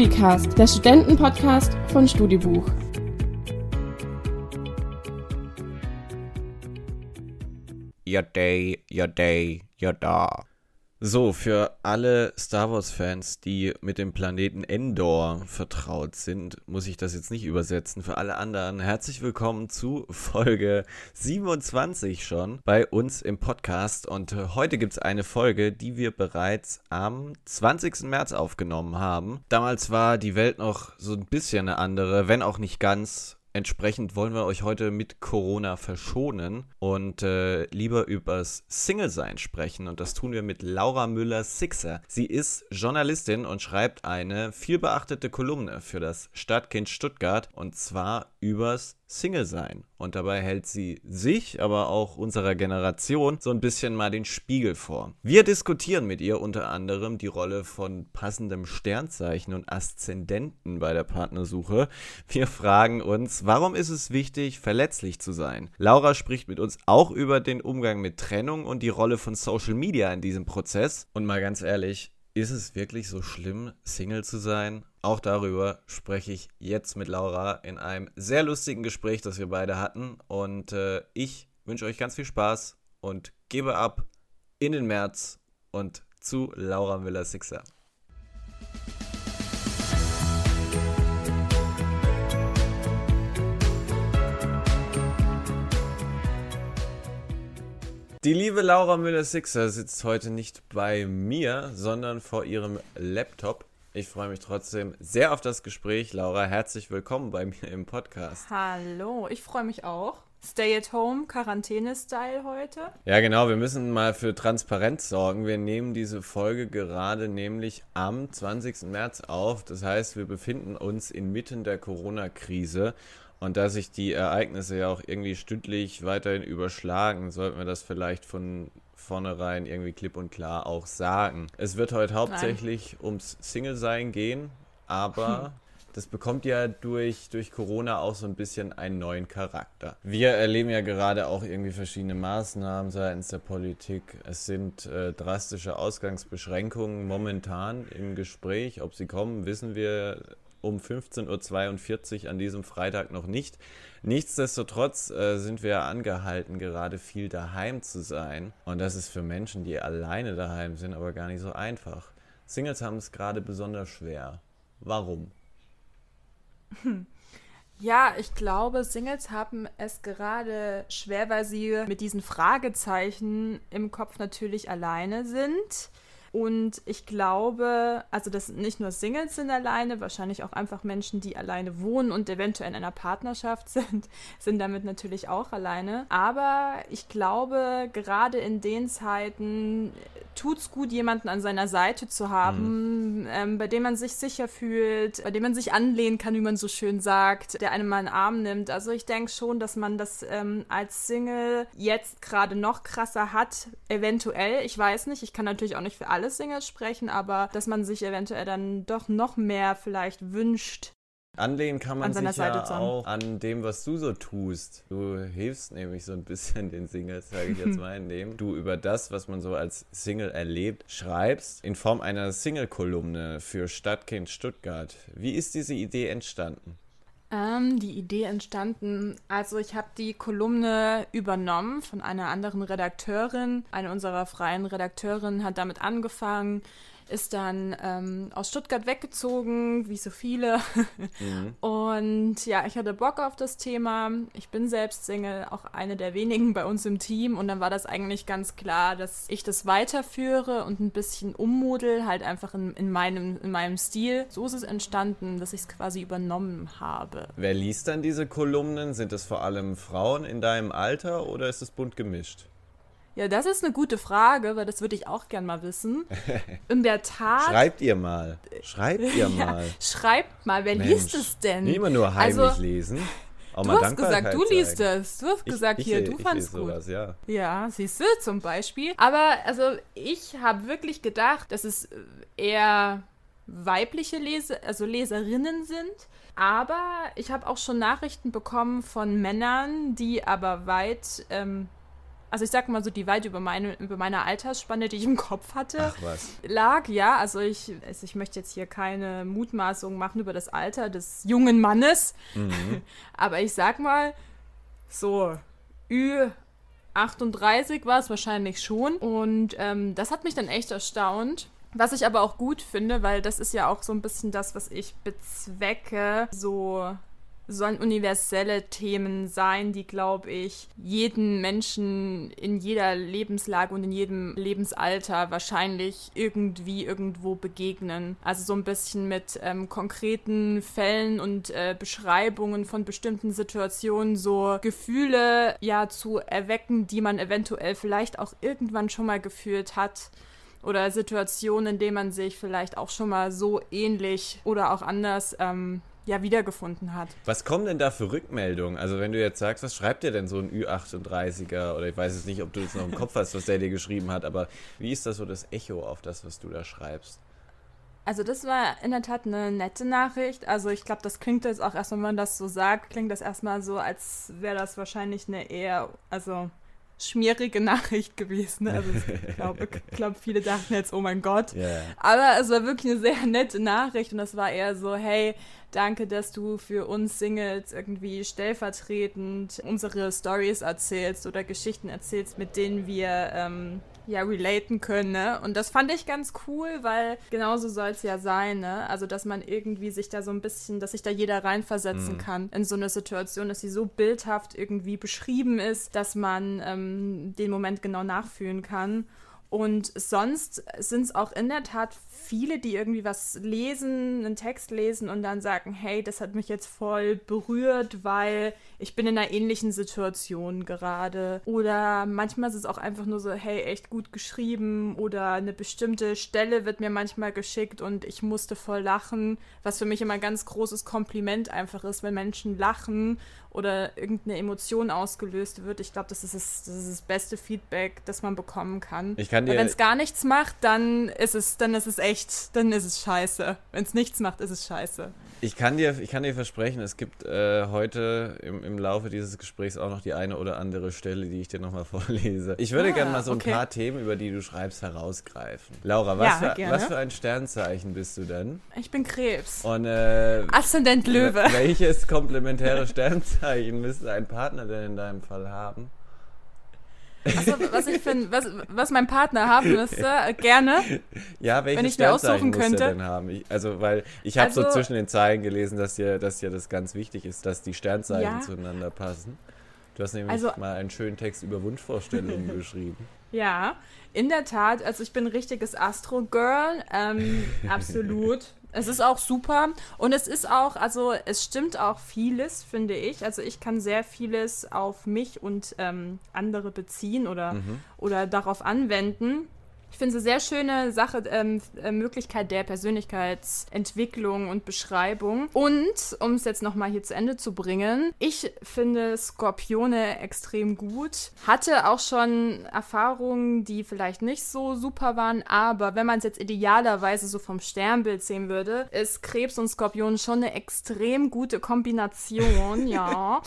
StudiCast, der Studentenpodcast von Studibuch. Your day, your day, your da. So, für alle Star Wars-Fans, die mit dem Planeten Endor vertraut sind, muss ich das jetzt nicht übersetzen. Für alle anderen, herzlich willkommen zu Folge 27 schon bei uns im Podcast. Und äh, heute gibt es eine Folge, die wir bereits am 20. März aufgenommen haben. Damals war die Welt noch so ein bisschen eine andere, wenn auch nicht ganz. Entsprechend wollen wir euch heute mit Corona verschonen und äh, lieber übers Single-Sein sprechen. Und das tun wir mit Laura Müller-Sixer. Sie ist Journalistin und schreibt eine vielbeachtete Kolumne für das Stadtkind Stuttgart und zwar übers Single sein. Und dabei hält sie sich, aber auch unserer Generation so ein bisschen mal den Spiegel vor. Wir diskutieren mit ihr unter anderem die Rolle von passendem Sternzeichen und Aszendenten bei der Partnersuche. Wir fragen uns, warum ist es wichtig, verletzlich zu sein? Laura spricht mit uns auch über den Umgang mit Trennung und die Rolle von Social Media in diesem Prozess. Und mal ganz ehrlich, ist es wirklich so schlimm, Single zu sein? Auch darüber spreche ich jetzt mit Laura in einem sehr lustigen Gespräch, das wir beide hatten. Und äh, ich wünsche euch ganz viel Spaß und gebe ab in den März und zu Laura Müller-Sixer. Die liebe Laura Müller-Sixer sitzt heute nicht bei mir, sondern vor ihrem Laptop. Ich freue mich trotzdem sehr auf das Gespräch. Laura, herzlich willkommen bei mir im Podcast. Hallo, ich freue mich auch. Stay at home, Quarantäne-Style heute. Ja, genau, wir müssen mal für Transparenz sorgen. Wir nehmen diese Folge gerade nämlich am 20. März auf. Das heißt, wir befinden uns inmitten der Corona-Krise. Und da sich die Ereignisse ja auch irgendwie stündlich weiterhin überschlagen, sollten wir das vielleicht von vornherein irgendwie klipp und klar auch sagen. Es wird heute hauptsächlich Nein. ums Single-Sein gehen, aber hm. das bekommt ja durch, durch Corona auch so ein bisschen einen neuen Charakter. Wir erleben ja gerade auch irgendwie verschiedene Maßnahmen seitens der Politik. Es sind äh, drastische Ausgangsbeschränkungen momentan im Gespräch. Ob sie kommen, wissen wir um 15.42 Uhr an diesem Freitag noch nicht. Nichtsdestotrotz äh, sind wir angehalten, gerade viel daheim zu sein. Und das ist für Menschen, die alleine daheim sind, aber gar nicht so einfach. Singles haben es gerade besonders schwer. Warum? Ja, ich glaube, Singles haben es gerade schwer, weil sie mit diesen Fragezeichen im Kopf natürlich alleine sind. Und ich glaube, also das nicht nur Singles sind alleine, wahrscheinlich auch einfach Menschen, die alleine wohnen und eventuell in einer Partnerschaft sind, sind damit natürlich auch alleine. Aber ich glaube, gerade in den Zeiten tut es gut, jemanden an seiner Seite zu haben, mhm. ähm, bei dem man sich sicher fühlt, bei dem man sich anlehnen kann, wie man so schön sagt, der einem mal einen Arm nimmt. Also ich denke schon, dass man das ähm, als Single jetzt gerade noch krasser hat, eventuell. Ich weiß nicht, ich kann natürlich auch nicht für alle alle Singles sprechen, aber dass man sich eventuell dann doch noch mehr vielleicht wünscht, Anlehnen kann man sich ja auch an dem, was du so tust. Du hilfst nämlich so ein bisschen den Singles, sage ich jetzt mal, indem du über das, was man so als Single erlebt, schreibst in Form einer Single-Kolumne für Stadtkind Stuttgart. Wie ist diese Idee entstanden? Ähm, die Idee entstanden, also ich habe die Kolumne übernommen von einer anderen Redakteurin. Eine unserer freien Redakteurinnen hat damit angefangen, ist dann ähm, aus Stuttgart weggezogen, wie so viele. Mhm. Und ja, ich hatte Bock auf das Thema. Ich bin selbst Single, auch eine der wenigen bei uns im Team. Und dann war das eigentlich ganz klar, dass ich das weiterführe und ein bisschen ummodel, halt einfach in, in, meinem, in meinem Stil. So ist es entstanden, dass ich es quasi übernommen habe. Wer liest dann diese Kolumnen? Sind es vor allem Frauen in deinem Alter oder ist es bunt gemischt? Ja, das ist eine gute Frage, weil das würde ich auch gern mal wissen. In der Tat. Schreibt ihr mal. Schreibt ihr mal. Ja, schreibt mal, wer Mensch. liest es denn? Nicht immer nur heimlich also, lesen. Auch du hast gesagt, du liest es. Du hast ich, gesagt, ich, hier, du fandest gut. Sowas, ja. ja, siehst du, zum Beispiel. Aber also ich habe wirklich gedacht, dass es eher weibliche Leser, also Leserinnen sind. Aber ich habe auch schon Nachrichten bekommen von Männern, die aber weit ähm, also ich sag mal so, die weit über meine, über meine Altersspanne, die ich im Kopf hatte, lag, ja. Also ich, also ich möchte jetzt hier keine Mutmaßung machen über das Alter des jungen Mannes, Mhm. aber ich sag mal, so Ü38 war es wahrscheinlich schon. Und ähm, das hat mich dann echt erstaunt. Was ich aber auch gut finde, weil das ist ja auch so ein bisschen das, was ich bezwecke, so sollen universelle Themen sein, die, glaube ich, jeden Menschen in jeder Lebenslage und in jedem Lebensalter wahrscheinlich irgendwie irgendwo begegnen. Also so ein bisschen mit ähm, konkreten Fällen und äh, Beschreibungen von bestimmten Situationen so Gefühle ja zu erwecken, die man eventuell vielleicht auch irgendwann schon mal gefühlt hat oder Situationen, in denen man sich vielleicht auch schon mal so ähnlich oder auch anders ähm, ja wiedergefunden hat. Was kommen denn da für Rückmeldungen? Also wenn du jetzt sagst, was schreibt dir denn so ein Ü38er? Oder ich weiß jetzt nicht, ob du das noch im Kopf hast, was der dir geschrieben hat, aber wie ist das so das Echo auf das, was du da schreibst? Also das war in der Tat eine nette Nachricht. Also ich glaube, das klingt jetzt auch erst, wenn man das so sagt, klingt das erstmal so, als wäre das wahrscheinlich eine eher, also schmierige Nachricht gewesen. Also ich glaube, glaub, viele dachten jetzt, oh mein Gott. Ja. Aber es war wirklich eine sehr nette Nachricht und das war eher so, hey, danke, dass du für uns Singles irgendwie stellvertretend unsere Stories erzählst oder Geschichten erzählst, mit denen wir ähm, ja relaten können. Ne? Und das fand ich ganz cool, weil genauso soll es ja sein. Ne? Also, dass man irgendwie sich da so ein bisschen, dass sich da jeder reinversetzen Mhm. kann in so eine Situation, dass sie so bildhaft irgendwie beschrieben ist, dass man ähm, den Moment genau nachfühlen kann. Und sonst sind es auch in der Tat viele, die irgendwie was lesen, einen Text lesen und dann sagen, hey, das hat mich jetzt voll berührt, weil ich bin in einer ähnlichen Situation gerade. Oder manchmal ist es auch einfach nur so, hey, echt gut geschrieben oder eine bestimmte Stelle wird mir manchmal geschickt und ich musste voll lachen, was für mich immer ein ganz großes Kompliment einfach ist, wenn Menschen lachen oder irgendeine Emotion ausgelöst wird. Ich glaube, das, ist das, das ist das beste Feedback, das man bekommen kann. Ich kann dir, wenn es gar nichts macht, dann ist es, dann ist es echt, dann ist es scheiße. Wenn es nichts macht, ist es scheiße. ich kann dir, ich kann dir versprechen, es gibt äh, heute im, im Laufe dieses Gesprächs auch noch die eine oder andere Stelle, die ich dir nochmal vorlese. Ich würde Ah, gerne mal so ein okay. paar Themen, über die du schreibst, herausgreifen. Laura, was, Ja, für, was für ein Sternzeichen bist du denn? Ich bin Krebs. Und äh, Aszendent Löwe. welches komplementäre Sternzeichen müsste ein Partner denn in deinem Fall haben? Achso, was ich finde, was, was mein Partner haben müsste, gerne. Ja, welches Wenn ich mir Sternzeichen aussuchen könnte? denn haben? Ich, also, weil ich habe so Also- zwischen den Zeilen gelesen, dass dir, dass dir das ganz wichtig ist, dass die Sternzeichen Ja. zueinander passen. Du hast nämlich Also- mal einen schönen Text über Wunschvorstellungen geschrieben. Ja, in der Tat. Also ich bin ein richtiges Astro-Girl. Ähm, absolut. Es ist auch super. Und es ist auch, also es stimmt auch vieles, finde ich. Also ich kann sehr vieles auf mich und ähm, andere beziehen oder, Mhm. oder darauf anwenden. Ich finde es eine sehr schöne Sache, ähm, äh, Möglichkeit der Persönlichkeitsentwicklung und Beschreibung. Und, um es jetzt nochmal hier zu Ende zu bringen, ich finde Skorpione extrem gut. Hatte auch schon Erfahrungen, die vielleicht nicht so super waren, aber wenn man es jetzt idealerweise so vom Sternbild sehen würde, ist Krebs und Skorpion schon eine extrem gute Kombination, ja.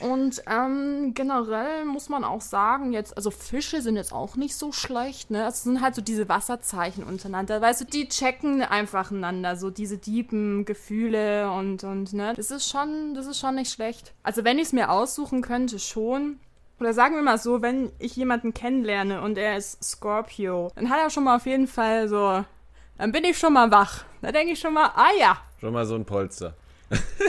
Und ähm, generell muss man auch sagen, jetzt, also Fische sind jetzt auch nicht so schlecht, ne? Es sind halt so diese Wasserzeichen untereinander. Weißt du, die checken einfach einander, so diese tiefen Gefühle und, und, ne? Das ist schon, das ist schon nicht schlecht. Also wenn ich es mir aussuchen könnte, schon. Oder sagen wir mal so, wenn ich jemanden kennenlerne und er ist Scorpio, dann hat er schon mal auf jeden Fall so, dann bin ich schon mal wach. Da denke ich schon mal, ah ja, Schon mal so ein Polster.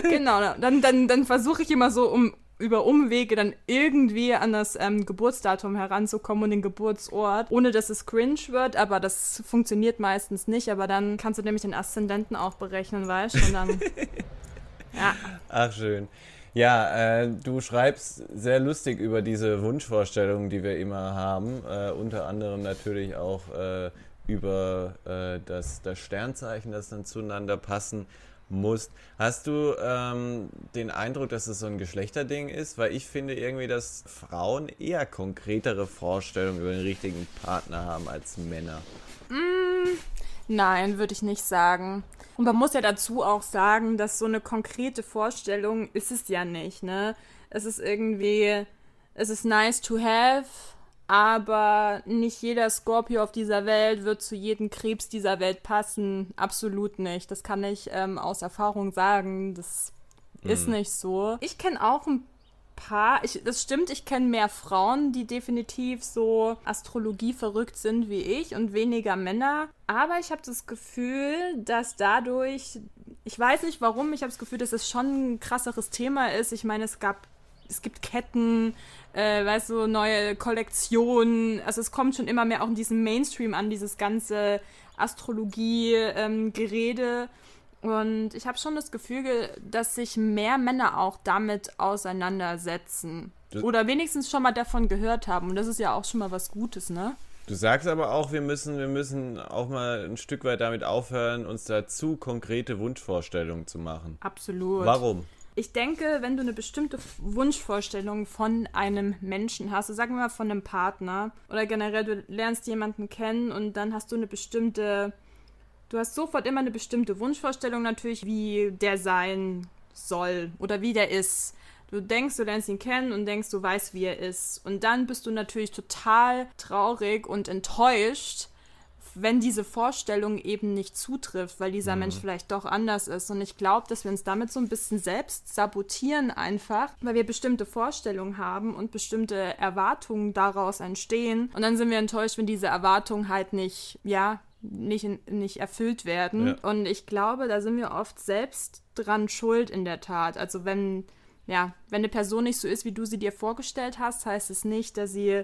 genau, dann, dann, dann versuche ich immer so um über Umwege dann irgendwie an das ähm, Geburtsdatum heranzukommen und den Geburtsort, ohne dass es cringe wird, aber das funktioniert meistens nicht, aber dann kannst du nämlich den Aszendenten auch berechnen, weißt du, und dann, ja, Ach, schön. Ja, äh, du schreibst sehr lustig über diese Wunschvorstellungen, die wir immer haben. Äh, unter anderem natürlich auch äh, über äh, das, das Sternzeichen, das dann zueinander passen muss. Hast du ähm, den Eindruck, dass es so ein Geschlechterding ist? Weil ich finde irgendwie, dass Frauen eher konkretere Vorstellungen über den richtigen Partner haben als Männer. Nein, würde ich nicht sagen. Und man muss ja dazu auch sagen, dass so eine konkrete Vorstellung ist es ja nicht, ne? Es ist irgendwie, es ist nice to have, aber nicht jeder Scorpio auf dieser Welt wird zu jedem Krebs dieser Welt passen. Absolut nicht. Das kann ich ähm, aus Erfahrung sagen. Das mhm. ist nicht so. Ich kenne auch ein paar, ich, das stimmt, ich kenne mehr Frauen, die definitiv so Astrologie verrückt sind wie ich und weniger Männer. Aber ich habe das Gefühl, dass dadurch, ich weiß nicht warum, ich habe das Gefühl, dass es schon ein krasseres Thema ist. Ich meine, es gab es gibt Ketten, äh, weißt du, neue Kollektionen. Also es kommt schon immer mehr auch in diesem Mainstream an, dieses ganze Astrologie-Gerede. Ähm, und ich habe schon das Gefühl, dass sich mehr Männer auch damit auseinandersetzen. Du Oder wenigstens schon mal davon gehört haben. Und das ist ja auch schon mal was Gutes, ne? Du sagst aber auch, wir müssen, wir müssen auch mal ein Stück weit damit aufhören, uns dazu konkrete Wunschvorstellungen zu machen. Absolut. Warum? Ich denke, wenn du eine bestimmte Wunschvorstellung von einem Menschen hast, also sagen wir mal von einem Partner oder generell du lernst jemanden kennen und dann hast du eine bestimmte Du hast sofort immer eine bestimmte Wunschvorstellung natürlich, wie der sein soll oder wie der ist. Du denkst, du lernst ihn kennen und denkst, du weißt, wie er ist. Und dann bist du natürlich total traurig und enttäuscht, wenn diese Vorstellung eben nicht zutrifft, weil dieser mhm. Mensch vielleicht doch anders ist. Und ich glaube, dass wir uns damit so ein bisschen selbst sabotieren einfach, weil wir bestimmte Vorstellungen haben und bestimmte Erwartungen daraus entstehen. Und dann sind wir enttäuscht, wenn diese Erwartungen halt nicht, ja, nicht, nicht erfüllt werden. Ja. Und ich glaube, da sind wir oft selbst dran schuld in der Tat. Also wenn, ja, wenn eine Person nicht so ist, wie du sie dir vorgestellt hast, heißt es nicht, dass sie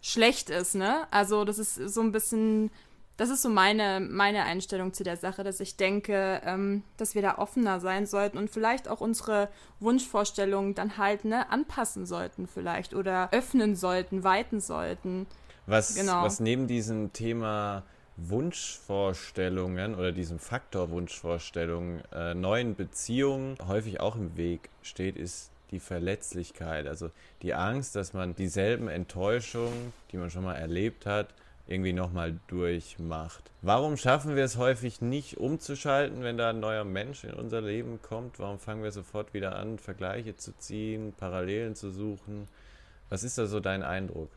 schlecht ist, ne? Also das ist so ein bisschen, das ist so meine, meine Einstellung zu der Sache, dass ich denke, ähm, dass wir da offener sein sollten und vielleicht auch unsere Wunschvorstellungen dann halt, ne, anpassen sollten vielleicht oder öffnen sollten, weiten sollten. Was, genau. was neben diesem Thema Wunschvorstellungen oder diesem Faktor Wunschvorstellungen äh, neuen Beziehungen häufig auch im Weg steht, ist die Verletzlichkeit. Also die Angst, dass man dieselben Enttäuschungen, die man schon mal erlebt hat, irgendwie nochmal durchmacht. Warum schaffen wir es häufig nicht umzuschalten, wenn da ein neuer Mensch in unser Leben kommt? Warum fangen wir sofort wieder an, Vergleiche zu ziehen, Parallelen zu suchen? Was ist da so dein Eindruck?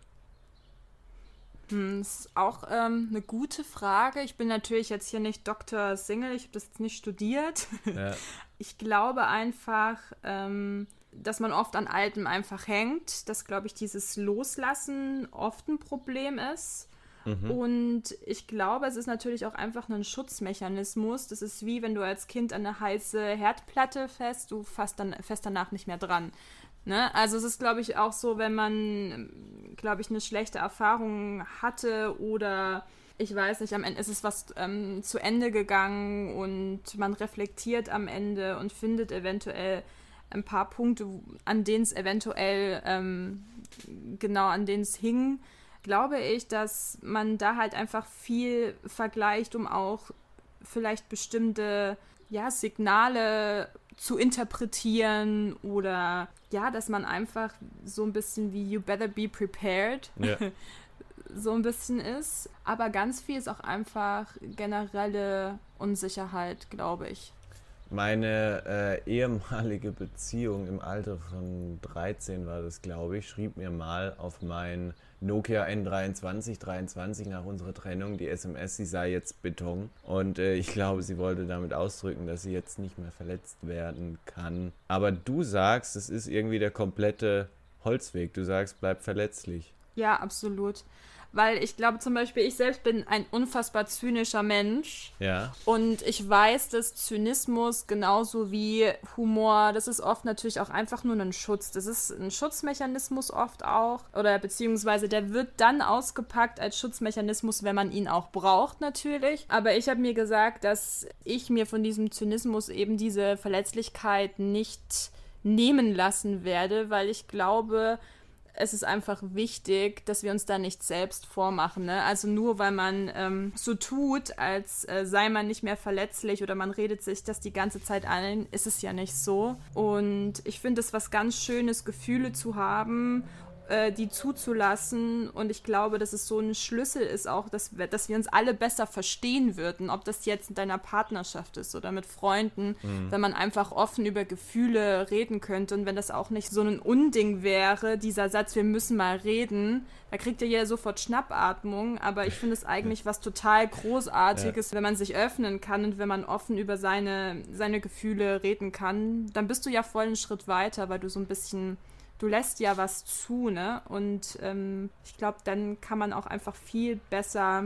Hm, das ist auch ähm, eine gute Frage. Ich bin natürlich jetzt hier nicht Dr. Single, ich habe das jetzt nicht studiert. Ja. Ich glaube einfach, ähm, dass man oft an Altem einfach hängt, dass, glaube ich, dieses Loslassen oft ein Problem ist. Mhm. Und ich glaube, es ist natürlich auch einfach ein Schutzmechanismus. Das ist wie wenn du als Kind an eine heiße Herdplatte fest, du fast dann fest danach nicht mehr dran. Ne? Also es ist, glaube ich, auch so, wenn man, glaube ich, eine schlechte Erfahrung hatte oder ich weiß nicht, am Ende ist es was ähm, zu Ende gegangen und man reflektiert am Ende und findet eventuell ein paar Punkte, an denen es eventuell ähm, genau an denen es hing, glaube ich, dass man da halt einfach viel vergleicht, um auch vielleicht bestimmte ja, Signale zu interpretieren oder ja, dass man einfach so ein bisschen wie You better be prepared ja. so ein bisschen ist. Aber ganz viel ist auch einfach generelle Unsicherheit, glaube ich. Meine äh, ehemalige Beziehung im Alter von 13 war das, glaube ich, schrieb mir mal auf mein Nokia N23 23 nach unserer Trennung die SMS, sie sei jetzt Beton. Und äh, ich glaube, sie wollte damit ausdrücken, dass sie jetzt nicht mehr verletzt werden kann. Aber du sagst, es ist irgendwie der komplette Holzweg. Du sagst, bleib verletzlich. Ja, absolut weil ich glaube zum Beispiel, ich selbst bin ein unfassbar zynischer Mensch. Ja. Und ich weiß, dass Zynismus genauso wie Humor, das ist oft natürlich auch einfach nur ein Schutz. Das ist ein Schutzmechanismus oft auch. Oder beziehungsweise der wird dann ausgepackt als Schutzmechanismus, wenn man ihn auch braucht, natürlich. Aber ich habe mir gesagt, dass ich mir von diesem Zynismus eben diese Verletzlichkeit nicht nehmen lassen werde, weil ich glaube, es ist einfach wichtig, dass wir uns da nicht selbst vormachen. Ne? Also nur weil man ähm, so tut, als äh, sei man nicht mehr verletzlich oder man redet sich das die ganze Zeit ein, ist es ja nicht so. Und ich finde es was ganz Schönes, Gefühle zu haben äh, die zuzulassen. Und ich glaube, dass es so ein Schlüssel ist auch, dass wir, dass wir uns alle besser verstehen würden, ob das jetzt in deiner Partnerschaft ist oder mit Freunden, mhm. wenn man einfach offen über Gefühle reden könnte und wenn das auch nicht so ein Unding wäre, dieser Satz, wir müssen mal reden, da kriegt ihr ja sofort Schnappatmung, aber ich finde es eigentlich was total Großartiges, ja. wenn man sich öffnen kann und wenn man offen über seine, seine Gefühle reden kann, dann bist du ja voll einen Schritt weiter, weil du so ein bisschen du lässt ja was zu, ne? Und ähm, ich glaube, dann kann man auch einfach viel besser,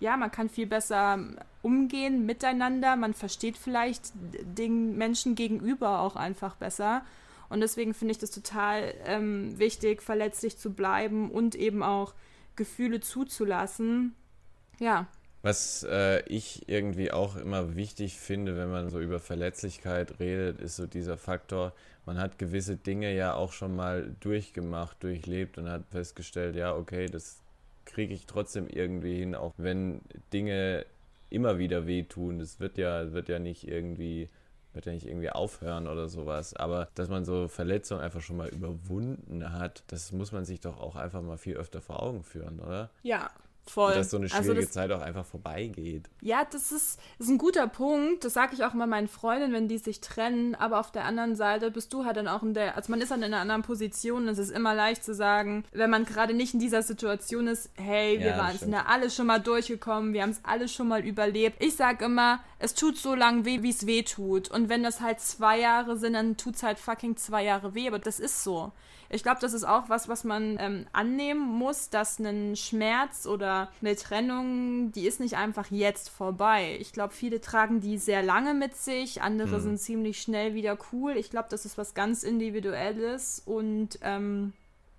ja, man kann viel besser umgehen miteinander. Man versteht vielleicht den Menschen gegenüber auch einfach besser. Und deswegen finde ich das total ähm, wichtig, verletzlich zu bleiben und eben auch Gefühle zuzulassen. Ja. Was äh, ich irgendwie auch immer wichtig finde, wenn man so über Verletzlichkeit redet, ist so dieser Faktor, man hat gewisse Dinge ja auch schon mal durchgemacht, durchlebt und hat festgestellt, ja, okay, das kriege ich trotzdem irgendwie hin, auch wenn Dinge immer wieder wehtun. Das wird ja, wird ja nicht irgendwie wird ja nicht irgendwie aufhören oder sowas. Aber dass man so Verletzungen einfach schon mal überwunden hat, das muss man sich doch auch einfach mal viel öfter vor Augen führen, oder? Ja, Voll. dass so eine also schwierige also das, Zeit auch einfach vorbeigeht. Ja, das ist, ist ein guter Punkt. Das sage ich auch mal meinen Freundinnen, wenn die sich trennen. Aber auf der anderen Seite bist du halt dann auch in der, also man ist dann in einer anderen Position. Es ist immer leicht zu sagen, wenn man gerade nicht in dieser Situation ist, hey, wir ja, waren, sind ja alle schon mal durchgekommen, wir haben es alle schon mal überlebt. Ich sage immer, es tut so lang weh, wie es weh tut. Und wenn das halt zwei Jahre sind, dann tut es halt fucking zwei Jahre weh. Aber das ist so. Ich glaube, das ist auch was, was man ähm, annehmen muss, dass ein Schmerz oder eine Trennung, die ist nicht einfach jetzt vorbei. Ich glaube, viele tragen die sehr lange mit sich, andere mhm. sind ziemlich schnell wieder cool. Ich glaube, das ist was ganz Individuelles und ähm,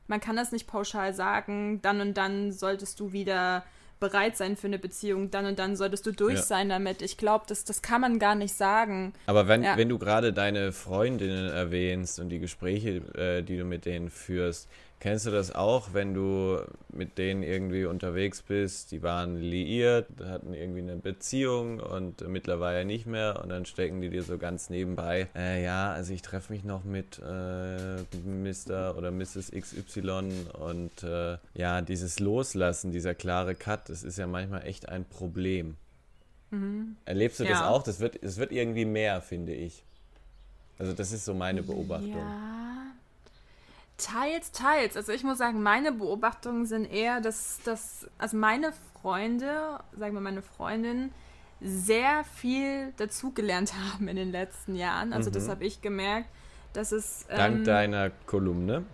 man kann das nicht pauschal sagen, dann und dann solltest du wieder bereit sein für eine Beziehung, dann und dann solltest du durch ja. sein damit. Ich glaube, das, das kann man gar nicht sagen. Aber wenn, ja. wenn du gerade deine Freundinnen erwähnst und die Gespräche, äh, die du mit denen führst, Kennst du das auch, wenn du mit denen irgendwie unterwegs bist? Die waren liiert, hatten irgendwie eine Beziehung und mittlerweile nicht mehr und dann stecken die dir so ganz nebenbei. Äh, ja, also ich treffe mich noch mit äh, Mr. oder Mrs. XY und äh, ja, dieses Loslassen, dieser klare Cut, das ist ja manchmal echt ein Problem. Mhm. Erlebst du ja. das auch? Das wird, das wird irgendwie mehr, finde ich. Also das ist so meine Beobachtung. Ja. Teils, teils. Also ich muss sagen, meine Beobachtungen sind eher, dass, dass also meine Freunde, sagen wir meine Freundin, sehr viel dazugelernt haben in den letzten Jahren. Also mhm. das habe ich gemerkt, dass es... Dank ähm, deiner Kolumne?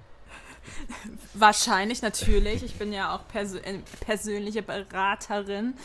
Wahrscheinlich, natürlich. Ich bin ja auch persö äh, persönliche Beraterin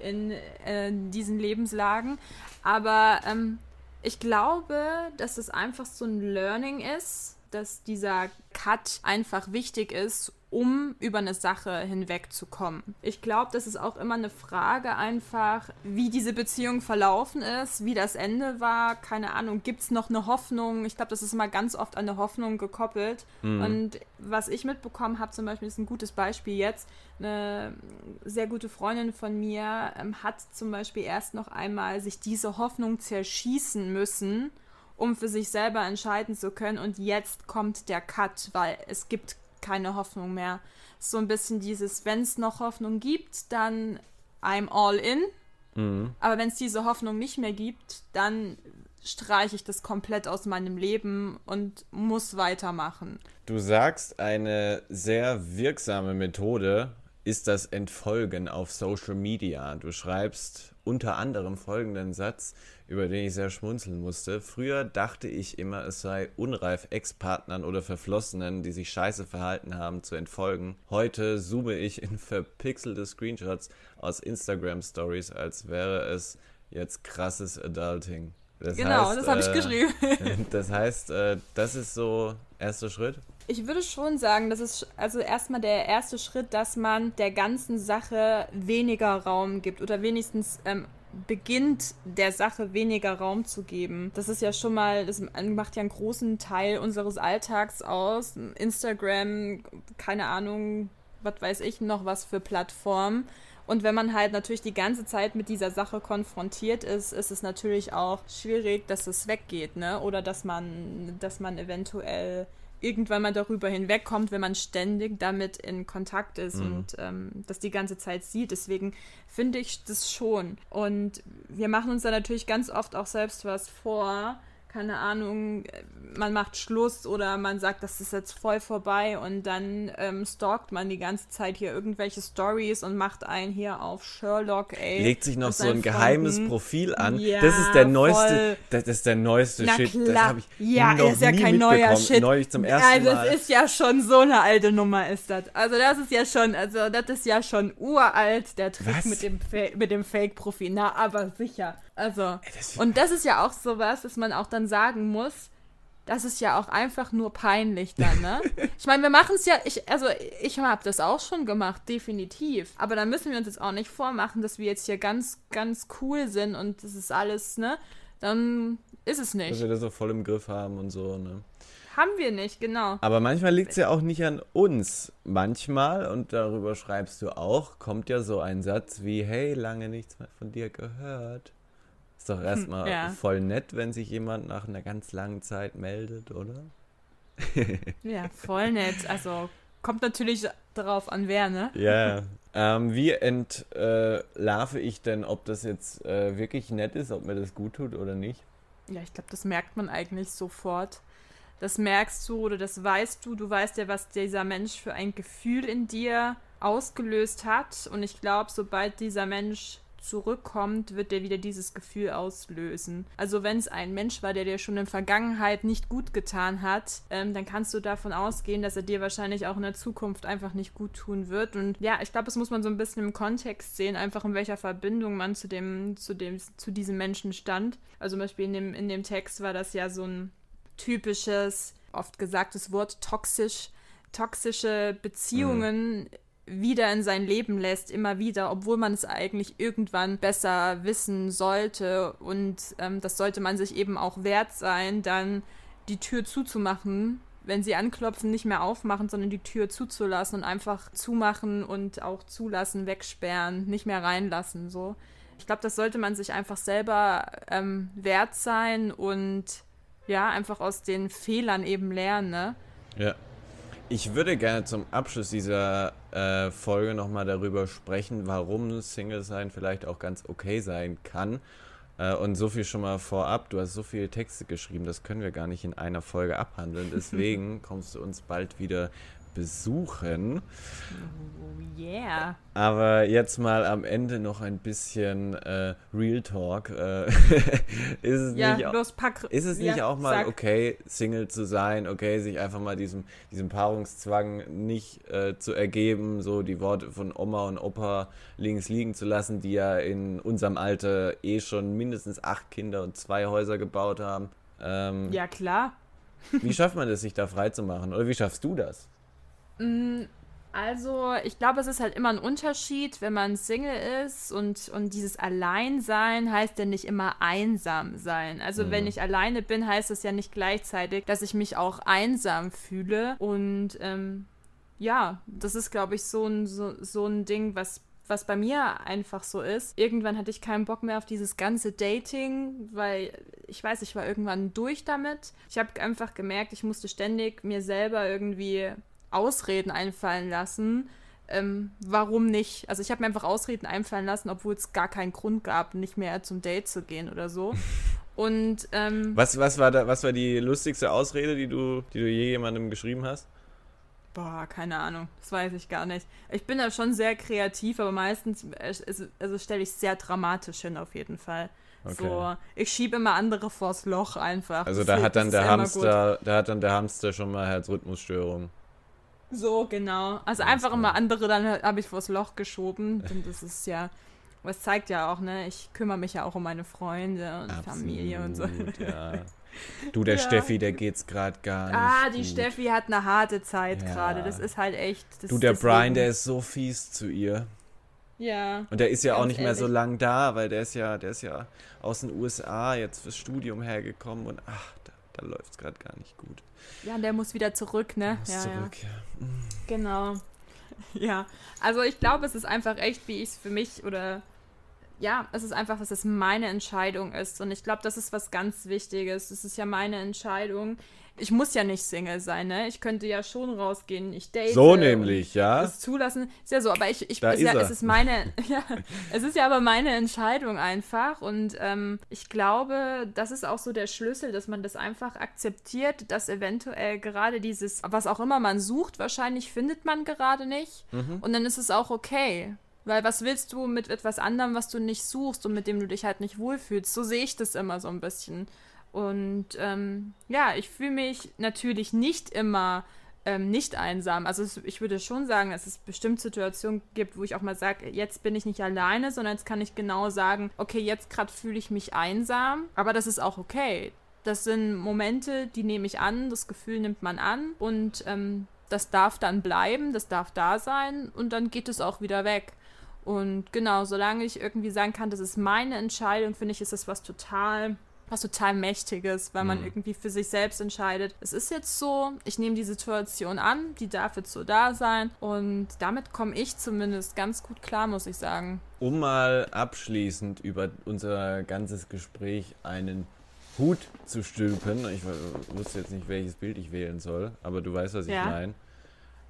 in äh, diesen Lebenslagen. Aber ähm, ich glaube, dass es einfach so ein Learning ist, dass dieser Cut einfach wichtig ist, um über eine Sache hinwegzukommen. Ich glaube, das ist auch immer eine Frage einfach, wie diese Beziehung verlaufen ist, wie das Ende war. Keine Ahnung, gibt es noch eine Hoffnung? Ich glaube, das ist immer ganz oft an eine Hoffnung gekoppelt. Mhm. Und was ich mitbekommen habe, zum Beispiel, ist ein gutes Beispiel jetzt. Eine sehr gute Freundin von mir ähm, hat zum Beispiel erst noch einmal sich diese Hoffnung zerschießen müssen um für sich selber entscheiden zu können. Und jetzt kommt der Cut, weil es gibt keine Hoffnung mehr. So ein bisschen dieses, wenn es noch Hoffnung gibt, dann I'm all in. Mhm. Aber wenn es diese Hoffnung nicht mehr gibt, dann streiche ich das komplett aus meinem Leben und muss weitermachen. Du sagst, eine sehr wirksame Methode ist das Entfolgen auf Social Media. Du schreibst unter anderem folgenden Satz, über den ich sehr schmunzeln musste. Früher dachte ich immer, es sei unreif, Ex-Partnern oder Verflossenen, die sich scheiße verhalten haben, zu entfolgen. Heute zoome ich in verpixelte Screenshots aus Instagram-Stories, als wäre es jetzt krasses Adulting. Das genau, heißt, das habe ich äh, geschrieben. das heißt, äh, das ist so erster Schritt. Ich würde schon sagen, das ist also erstmal der erste Schritt, dass man der ganzen Sache weniger Raum gibt oder wenigstens ähm, beginnt der Sache weniger Raum zu geben. Das ist ja schon mal, das macht ja einen großen Teil unseres Alltags aus. Instagram, keine Ahnung, was weiß ich noch was für Plattformen. Und wenn man halt natürlich die ganze Zeit mit dieser Sache konfrontiert ist, ist es natürlich auch schwierig, dass es weggeht, ne? Oder dass man, dass man eventuell irgendwann mal darüber hinwegkommt, wenn man ständig damit in Kontakt ist mhm. und ähm, das die ganze Zeit sieht. Deswegen finde ich das schon. Und wir machen uns da natürlich ganz oft auch selbst was vor keine Ahnung, man macht Schluss oder man sagt, das ist jetzt voll vorbei und dann ähm, stalkt man die ganze Zeit hier irgendwelche Stories und macht einen hier auf Sherlock, ey. Legt sich noch so ein geheimes Profil an. Ja, das ist der neueste, das ist der neueste Na Shit. Klar. Das habe ich ja, noch ist ja kein neuer Shit. Neulich zum ersten ja, das ist ja schon so eine alte Nummer ist das. Also das ist ja schon, also das ist ja schon uralt, der Trick Was? mit dem, mit dem Fake-Profil. Na, aber sicher. Also, und das ist ja auch sowas, dass man auch dann sagen muss, das ist ja auch einfach nur peinlich dann, ne? ich meine, wir machen es ja, ich, also ich habe das auch schon gemacht, definitiv. Aber dann müssen wir uns jetzt auch nicht vormachen, dass wir jetzt hier ganz, ganz cool sind und das ist alles, ne? Dann ist es nicht. Dass wir das so voll im Griff haben und so, ne? Haben wir nicht, genau. Aber manchmal liegt es ja auch nicht an uns. Manchmal, und darüber schreibst du auch, kommt ja so ein Satz wie, hey, lange nichts mehr von dir gehört. Ist doch erstmal ja. voll nett, wenn sich jemand nach einer ganz langen Zeit meldet, oder? ja, voll nett. Also kommt natürlich darauf an, wer, ne? Ja. Ähm, wie entlarve ich denn, ob das jetzt äh, wirklich nett ist, ob mir das gut tut oder nicht? Ja, ich glaube, das merkt man eigentlich sofort. Das merkst du oder das weißt du. Du weißt ja, was dieser Mensch für ein Gefühl in dir ausgelöst hat. Und ich glaube, sobald dieser Mensch zurückkommt, wird der wieder dieses Gefühl auslösen. Also wenn es ein Mensch war, der dir schon in der Vergangenheit nicht gut getan hat, ähm, dann kannst du davon ausgehen, dass er dir wahrscheinlich auch in der Zukunft einfach nicht gut tun wird. Und ja, ich glaube, das muss man so ein bisschen im Kontext sehen, einfach in welcher Verbindung man zu dem, zu dem, zu diesem Menschen stand. Also zum Beispiel in dem, in dem Text war das ja so ein typisches, oft gesagtes Wort toxisch toxische Beziehungen mhm wieder in sein Leben lässt, immer wieder, obwohl man es eigentlich irgendwann besser wissen sollte. Und ähm, das sollte man sich eben auch wert sein, dann die Tür zuzumachen, wenn sie anklopfen, nicht mehr aufmachen, sondern die Tür zuzulassen und einfach zumachen und auch zulassen, wegsperren, nicht mehr reinlassen. So. Ich glaube, das sollte man sich einfach selber ähm, wert sein und ja, einfach aus den Fehlern eben lernen. Ne? Ja. Ich würde gerne zum Abschluss dieser äh, Folge nochmal darüber sprechen, warum Single sein vielleicht auch ganz okay sein kann. Äh, und so viel schon mal vorab. Du hast so viele Texte geschrieben, das können wir gar nicht in einer Folge abhandeln. Deswegen kommst du uns bald wieder besuchen. Oh yeah. Aber jetzt mal am Ende noch ein bisschen äh, Real Talk. Äh, ist es, ja, nicht, los, pack, ist es nicht auch mal sag. okay, Single zu sein, okay, sich einfach mal diesem, diesem Paarungszwang nicht äh, zu ergeben, so die Worte von Oma und Opa links liegen zu lassen, die ja in unserem Alter eh schon mindestens acht Kinder und zwei Häuser gebaut haben. Ähm, ja, klar. wie schafft man das, sich da frei zu machen? Oder wie schaffst du das? Mm, also, ich glaube, es ist halt immer ein Unterschied, wenn man Single ist und, und dieses Alleinsein heißt ja nicht immer einsam sein. Also, mhm. wenn ich alleine bin, heißt das ja nicht gleichzeitig, dass ich mich auch einsam fühle. Und ähm, ja, das ist, glaube ich, so ein, so, so ein Ding, was was bei mir einfach so ist. Irgendwann hatte ich keinen Bock mehr auf dieses ganze Dating, weil ich weiß, ich war irgendwann durch damit. Ich habe einfach gemerkt, ich musste ständig mir selber irgendwie Ausreden einfallen lassen. Ähm, warum nicht? Also ich habe mir einfach Ausreden einfallen lassen, obwohl es gar keinen Grund gab, nicht mehr zum Date zu gehen oder so. Und ähm, was, was, war da, was war die lustigste Ausrede, die du, die du je jemandem geschrieben hast? Boah, keine Ahnung. Das weiß ich gar nicht. Ich bin da schon sehr kreativ, aber meistens also, also stelle ich sehr dramatisch hin auf jeden Fall. Okay. So, ich schiebe immer andere vors Loch einfach. Also da hat dann der Hamster, da hat dann der Hamster schon mal Herzrhythmusstörung. So, genau. Also einfach immer andere, dann habe ich vors Loch geschoben. Und das ist ja, was zeigt ja auch, ne? Ich kümmere mich ja auch um meine Freunde und Absolut, Familie und so. Ja. Du, der ja. Steffi, der geht's gerade gar nicht. Ah, die gut. Steffi hat eine harte Zeit ja. gerade. Das ist halt echt. Das, du, der Brian, der ist so fies zu ihr. Ja. Und der ist ja auch nicht ehrlich. mehr so lang da, weil der ist ja, der ist ja aus den USA jetzt fürs Studium hergekommen und ach, da, da läuft es gerade gar nicht gut. Ja, und der muss wieder zurück, ne? Muss ja, zurück, ja. ja. Genau. Ja, also ich glaube, es ist einfach echt, wie ich es für mich oder ja, es ist einfach, dass es meine Entscheidung ist. Und ich glaube, das ist was ganz Wichtiges. Es ist ja meine Entscheidung. Ich muss ja nicht Single sein, ne? Ich könnte ja schon rausgehen. Ich date. So nämlich, ja. Das zulassen. Ist ja so, aber ich, ich ist ist ja, es ist meine, ja, es ist ja aber meine Entscheidung einfach. Und ähm, ich glaube, das ist auch so der Schlüssel, dass man das einfach akzeptiert, dass eventuell gerade dieses, was auch immer man sucht, wahrscheinlich findet man gerade nicht. Und dann ist es auch okay. Weil was willst du mit etwas anderem, was du nicht suchst und mit dem du dich halt nicht wohlfühlst? So sehe ich das immer so ein bisschen. Und ähm, ja, ich fühle mich natürlich nicht immer ähm, nicht einsam. Also es, ich würde schon sagen, dass es bestimmt Situationen gibt, wo ich auch mal sage, jetzt bin ich nicht alleine, sondern jetzt kann ich genau sagen, okay, jetzt gerade fühle ich mich einsam, aber das ist auch okay. Das sind Momente, die nehme ich an, das Gefühl nimmt man an und ähm, das darf dann bleiben, das darf da sein und dann geht es auch wieder weg. Und genau, solange ich irgendwie sagen kann, das ist meine Entscheidung, finde ich, ist das was total, was total Mächtiges, weil man Mhm. irgendwie für sich selbst entscheidet. Es ist jetzt so, ich nehme die Situation an, die darf jetzt so da sein und damit komme ich zumindest ganz gut klar, muss ich sagen. Um mal abschließend über unser ganzes Gespräch einen Hut zu stülpen. Ich wusste jetzt nicht, welches Bild ich wählen soll, aber du weißt, was ich Ja. meine.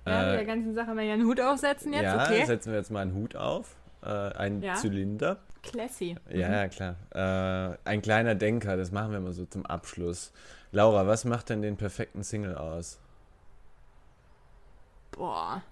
Ja, Äh, der ganzen Sache mal ja einen Hut aufsetzen jetzt, ja, okay? setzen wir jetzt mal einen Hut auf. Äh, einen Ja. Zylinder. Classy. Ja, ja, klar. Äh, ein kleiner Denker, das machen wir mal so zum Abschluss. Laura, was macht denn den perfekten Single aus? Boah.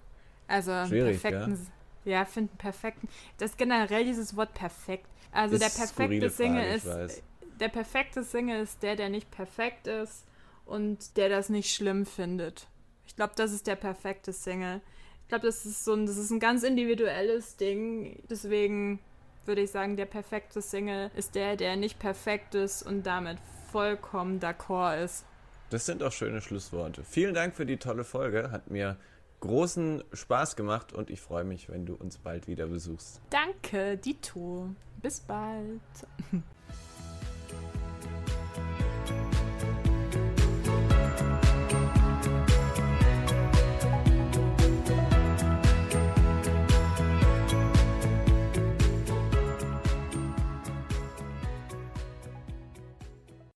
Also Schwierig, perfekten. Ja, finde einen perfekten. Das generell dieses Wort perfekt. Also der Ist perfekte skurrile Single Frage, ist. Der perfekte Single ist der, der nicht perfekt ist und der das nicht schlimm findet. Ich glaube, das ist der perfekte Single. Ich glaube, das ist so ein, das ist ein ganz individuelles Ding. Deswegen würde ich sagen, der perfekte Single ist der, der nicht perfekt ist und damit vollkommen d'accord ist. Das sind auch schöne Schlussworte. Vielen Dank für die tolle Folge. Hat mir großen Spaß gemacht und ich freue mich, wenn du uns bald wieder besuchst. Danke, Dito. Bis bald.